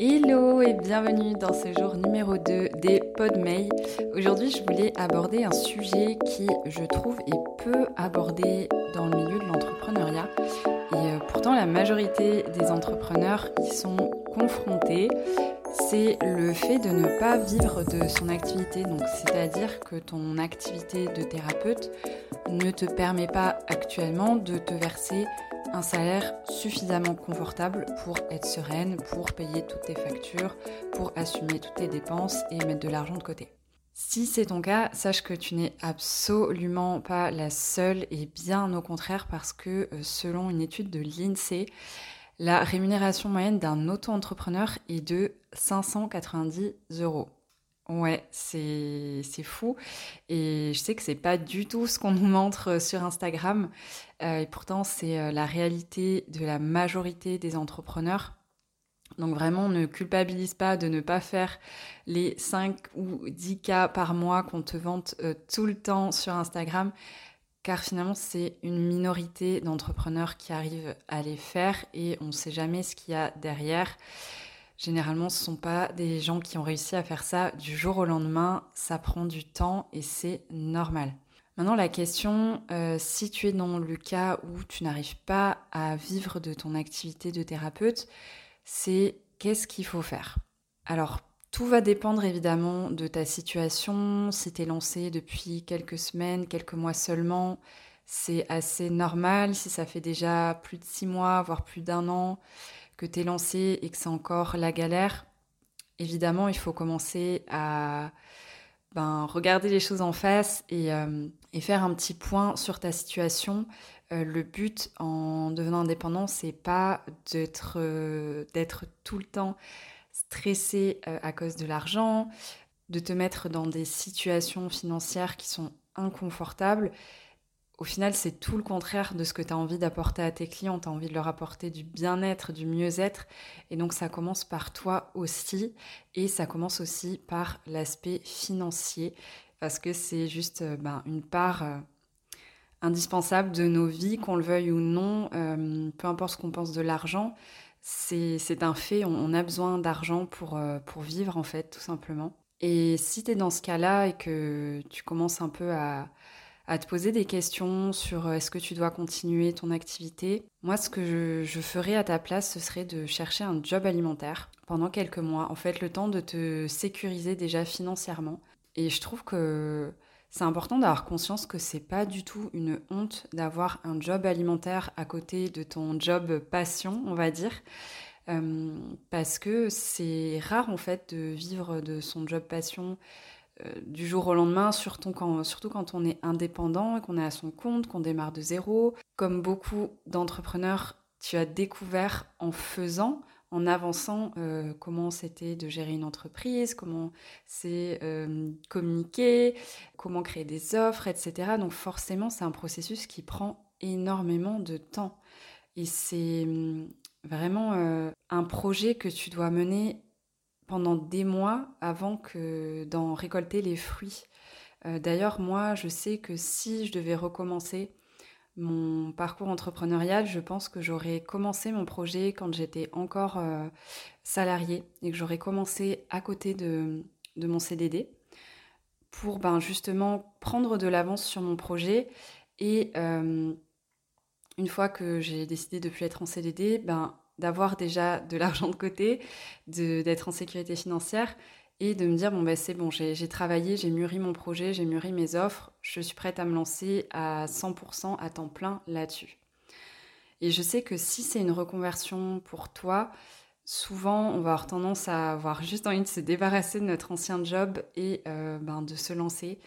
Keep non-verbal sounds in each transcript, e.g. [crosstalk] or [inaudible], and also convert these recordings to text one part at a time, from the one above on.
Hello et bienvenue dans ce jour numéro 2 des Podmay. Aujourd'hui, je voulais aborder un sujet qui, je trouve, est peu abordé dans le milieu de l'entrepreneuriat. Et euh, pourtant, la majorité des entrepreneurs y sont confrontés. C'est le fait de ne pas vivre de son activité. Donc, c'est-à-dire que ton activité de thérapeute ne te permet pas actuellement de te verser un salaire suffisamment confortable pour être sereine, pour payer toutes tes factures, pour assumer toutes tes dépenses et mettre de l'argent de côté. Si c'est ton cas, sache que tu n'es absolument pas la seule et bien au contraire parce que euh, selon une étude de l'INSEE, la rémunération moyenne d'un auto-entrepreneur est de 590 euros. Ouais, c'est fou. Et je sais que c'est pas du tout ce qu'on nous montre euh, sur Instagram. Euh, et pourtant, c'est euh, la réalité de la majorité des entrepreneurs. Donc vraiment, ne culpabilise pas de ne pas faire les 5 ou 10 cas par mois qu'on te vante tout le temps sur Instagram. Car finalement, c'est une minorité d'entrepreneurs qui arrivent à les faire et on ne sait jamais ce qu'il y a derrière. Généralement, ce ne sont pas des gens qui ont réussi à faire ça du jour au lendemain. Ça prend du temps et c'est normal. Maintenant, la question, euh, si tu es dans le cas où tu n'arrives pas à vivre de ton activité de thérapeute, c'est qu'est-ce qu'il faut faire? Alors, tout va dépendre évidemment de ta situation. Si tu es lancé depuis quelques semaines, quelques mois seulement, c'est assez normal. Si ça fait déjà plus de six mois, voire plus d'un an, que tu es lancé et que c'est encore la galère, évidemment, il faut commencer à ben, regarder les choses en face et, euh, faire un petit point sur ta situation. Euh, le but en devenant indépendant, c'est pas d'être euh, tout le temps stressé à cause de l'argent, de te mettre dans des situations financières qui sont inconfortables au final, c'est tout le contraire de ce que tu as envie d'apporter à tes clients. Tu as envie de leur apporter du bien-être, du mieux-être. Et donc, ça commence par toi aussi. Et ça commence aussi par l'aspect financier. Parce que c'est juste euh, ben, une part euh, indispensable de nos vies, qu'on le veuille ou non. Euh, peu importe ce qu'on pense de l'argent, c'est un fait. On, a besoin d'argent pour, pour vivre, en fait, tout simplement. Et si tu es dans ce cas-là et que tu commences un peu à à te poser des questions sur euh, est-ce que tu dois continuer ton activité. Moi, ce que je, ferais à ta place, ce serait de chercher un job alimentaire pendant quelques mois. En fait, le temps de te sécuriser déjà financièrement. Et je trouve que c'est important d'avoir conscience que c'est pas du tout une honte d'avoir un job alimentaire à côté de ton job passion, on va dire. Euh, parce que c'est rare en fait de vivre de son job passion du jour au lendemain, surtout quand, on est indépendant qu'on est à son compte, qu'on démarre de zéro. Comme beaucoup d'entrepreneurs, tu as découvert en faisant, en avançant, euh, comment c'était de gérer une entreprise, comment c'est euh, communiquer, comment créer des offres, etc. Donc forcément, c'est un processus qui prend énormément de temps. Et c'est hum, vraiment un projet que tu dois mener pendant des mois avant d'en récolter les fruits. Euh, d'ailleurs, moi, je sais que si je devais recommencer mon parcours entrepreneurial, je pense que j'aurais commencé mon projet quand j'étais encore euh, salarié et que j'aurais commencé à côté de, mon CDD pour ben, justement prendre de l'avance sur mon projet et euh, une fois que j'ai décidé de plus être en CDD, ben, d'avoir déjà de l'argent de côté, d'être en sécurité financière et de me dire bon ben c'est bon, j'ai travaillé, j'ai mûri mon projet, j'ai mûri mes offres, je suis prête à me lancer à 100% à temps plein là-dessus. Et je sais que si c'est une reconversion pour toi, souvent on va avoir tendance à avoir juste envie de se débarrasser de notre ancien job et euh, ben, de se lancer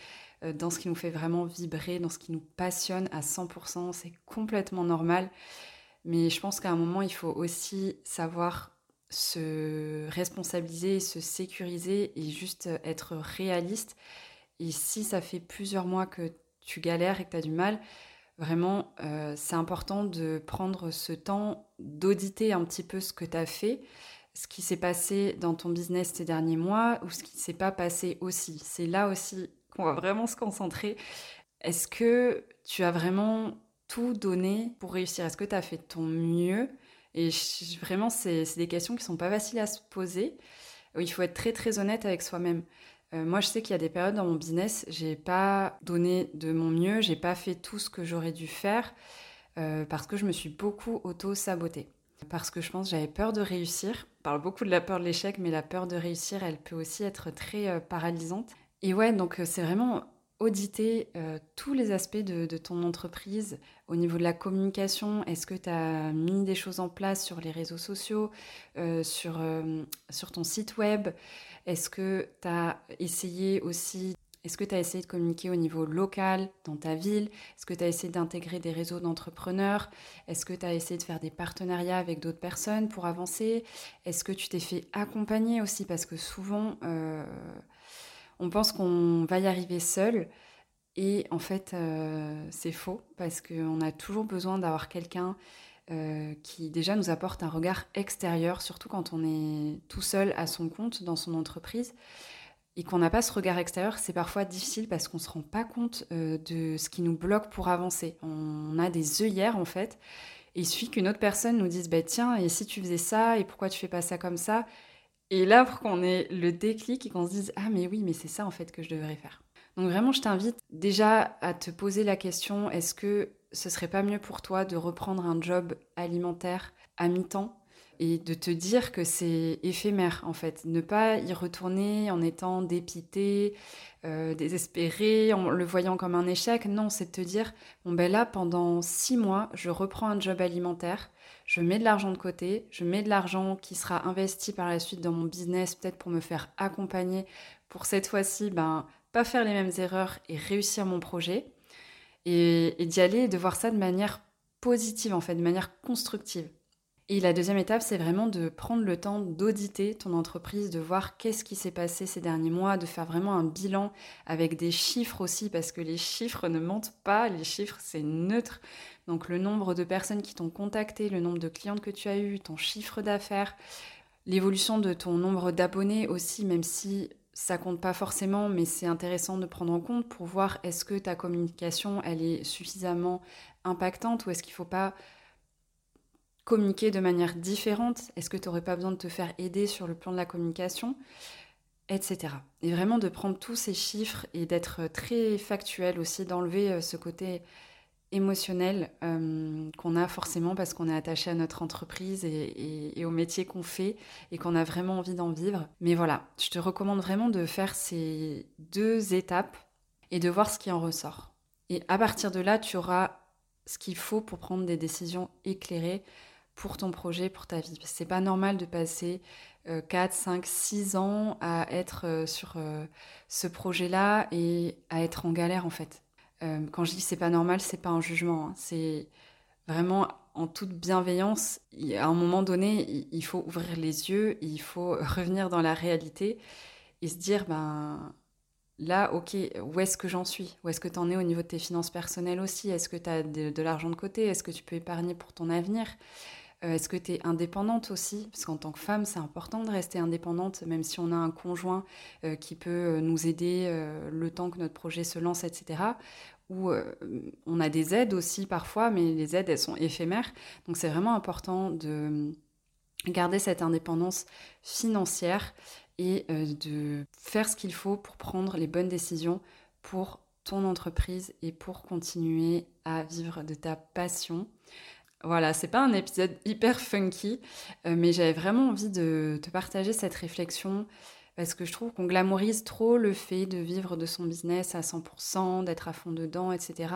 euh, dans ce qui nous fait vraiment vibrer, dans ce qui nous passionne à 100%, c'est complètement normal. Mais je pense qu'à un moment, il faut aussi savoir se responsabiliser, se sécuriser et juste être réaliste. Et si ça fait plusieurs mois que tu galères et que tu as du mal, vraiment, euh, c'est important de prendre ce temps d'auditer un petit peu ce que tu as fait, ce qui s'est passé dans ton business ces derniers mois ou ce qui ne s'est pas passé aussi. C'est là aussi qu'on va vraiment se concentrer. Est-ce que tu as vraiment tout donné pour réussir Est-ce que tu as fait ton mieux? Et vraiment, c'est des questions qui sont pas faciles à se poser. Il faut être très très honnête avec soi-même. Euh, moi, je sais qu'il y a des périodes dans mon business, j'ai pas donné de mon mieux, j'ai pas fait tout ce que j'aurais dû faire euh, parce que je me suis beaucoup auto-sabotée. Parce que je pense j'avais peur de réussir. On parle beaucoup de la peur de l'échec, mais la peur de réussir, elle peut aussi être très euh, paralysante. Et ouais, donc c'est vraiment auditer tous les aspects de, ton entreprise au niveau de la communication. Est-ce que tu as mis des choses en place sur les réseaux sociaux, sur, sur ton site web? Est-ce que tu as essayé aussi est-ce que tu as essayé de communiquer au niveau local, dans ta ville? Est-ce que tu as essayé d'intégrer des réseaux d'entrepreneurs? Est-ce que tu as essayé de faire des partenariats avec d'autres personnes pour avancer? Est-ce que tu t'es fait accompagner aussi? Parce que souvent, euh, on pense qu'on va y arriver seul. Et en fait, euh, c'est faux parce qu'on a toujours besoin d'avoir quelqu'un euh, qui déjà nous apporte un regard extérieur, surtout quand on est tout seul à son compte dans son entreprise. Et qu'on n'a pas ce regard extérieur, c'est parfois difficile parce qu'on ne se rend pas compte euh, de ce qui nous bloque pour avancer. On a des œillères en fait. Et il suffit qu'une autre personne nous dise bah, Tiens, et si tu faisais ça, et pourquoi tu fais pas ça comme ça? Et là, pour qu'on ait le déclic et qu'on se dise Ah, mais oui, mais c'est ça en fait que je devrais faire. Donc vraiment, je t'invite déjà à te poser la question est-ce que ce serait pas mieux pour toi de reprendre un job alimentaire à mi-temps et de te dire que c'est éphémère en fait, ne pas y retourner en étant dépité, euh, désespéré, en le voyant comme un échec. Non, c'est de te dire bon ben là pendant six mois, je reprends un job alimentaire, je mets de l'argent de côté, je mets de l'argent qui sera investi par la suite dans mon business, peut-être pour me faire accompagner, pour cette fois-ci ben pas faire les mêmes erreurs et réussir mon projet et, d'y aller et de voir ça de manière positive, en fait, de manière constructive. Et la deuxième étape, c'est vraiment de prendre le temps d'auditer ton entreprise, de voir qu'est-ce qui s'est passé ces derniers mois, de faire vraiment un bilan avec des chiffres aussi, parce que les chiffres ne mentent pas, les chiffres c'est neutre. Donc le nombre de personnes qui t'ont contacté, le nombre de clientes que tu as eu, ton chiffre d'affaires, l'évolution de ton nombre d'abonnés aussi, même si ça compte pas forcément, mais c'est intéressant de prendre en compte pour voir est-ce que ta communication elle est suffisamment impactante ou est-ce qu'il faut pas communiquer de manière différente Est-ce que tu n'aurais pas besoin de te faire aider sur le plan de la communication Etc. Et vraiment de prendre tous ces chiffres et d'être très factuel aussi, d'enlever euh, ce côté émotionnel euh, qu'on a forcément parce qu'on est attaché à notre entreprise et, au métier qu'on fait et qu'on a vraiment envie d'en vivre. Mais voilà, je te recommande vraiment de faire ces deux étapes et de voir ce qui en ressort. Et à partir de là, tu auras ce qu'il faut pour prendre des décisions éclairées pour ton projet, pour ta vie. C'est pas normal de passer 4, 5, 6 ans à être euh, sur euh, ce projet-là et à être en galère en fait. Euh, quand je dis c'est pas normal, c'est pas un jugement. Hein. C'est vraiment en toute bienveillance. À un moment donné, il faut ouvrir les yeux, il faut [laughs] revenir dans la réalité et se dire ben là, ok, où est-ce que j'en suis? Où est-ce que tu en es au niveau de tes finances personnelles aussi? Est-ce que tu as de l'argent de côté? Est-ce que tu peux épargner pour ton avenir? Euh, est-ce que tu es indépendante aussi? Parce qu'en tant que femme, c'est important de rester indépendante, même si on a un conjoint euh, qui peut euh, nous aider le temps que notre projet se lance, etc. Ou on a des aides aussi parfois, mais les aides, elles sont éphémères. Donc c'est vraiment important de garder cette indépendance financière et de faire ce qu'il faut pour prendre les bonnes décisions pour ton entreprise et pour continuer à vivre de ta passion. Voilà, c'est pas un épisode hyper funky, euh, mais j'avais vraiment envie de te partager cette réflexion parce que je trouve qu'on glamourise trop le fait de vivre de son business à 100%, d'être à fond dedans, etc.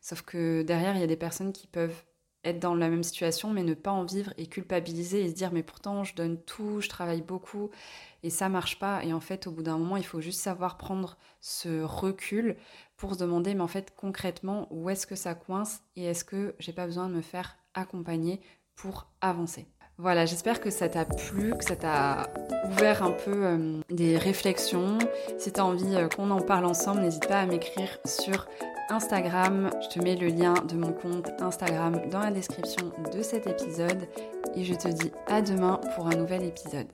Sauf que derrière, il y a des personnes qui peuvent être dans la même situation mais ne pas en vivre et culpabiliser et se dire mais pourtant je donne tout, je travaille beaucoup et ça marche pas et en fait au bout d'un moment il faut juste savoir prendre ce recul pour se demander mais en fait concrètement où est-ce que ça coince et est-ce que j'ai pas besoin de me faire accompagner pour avancer. Voilà, j'espère que ça t'a plu, que ça t'a ouvert un peu euh, des réflexions. Si tu as envie euh, qu'on en parle ensemble, n'hésite pas à m'écrire sur Instagram. Je te mets le lien de mon compte Instagram dans la description de cet épisode. Et je te dis à demain pour un nouvel épisode.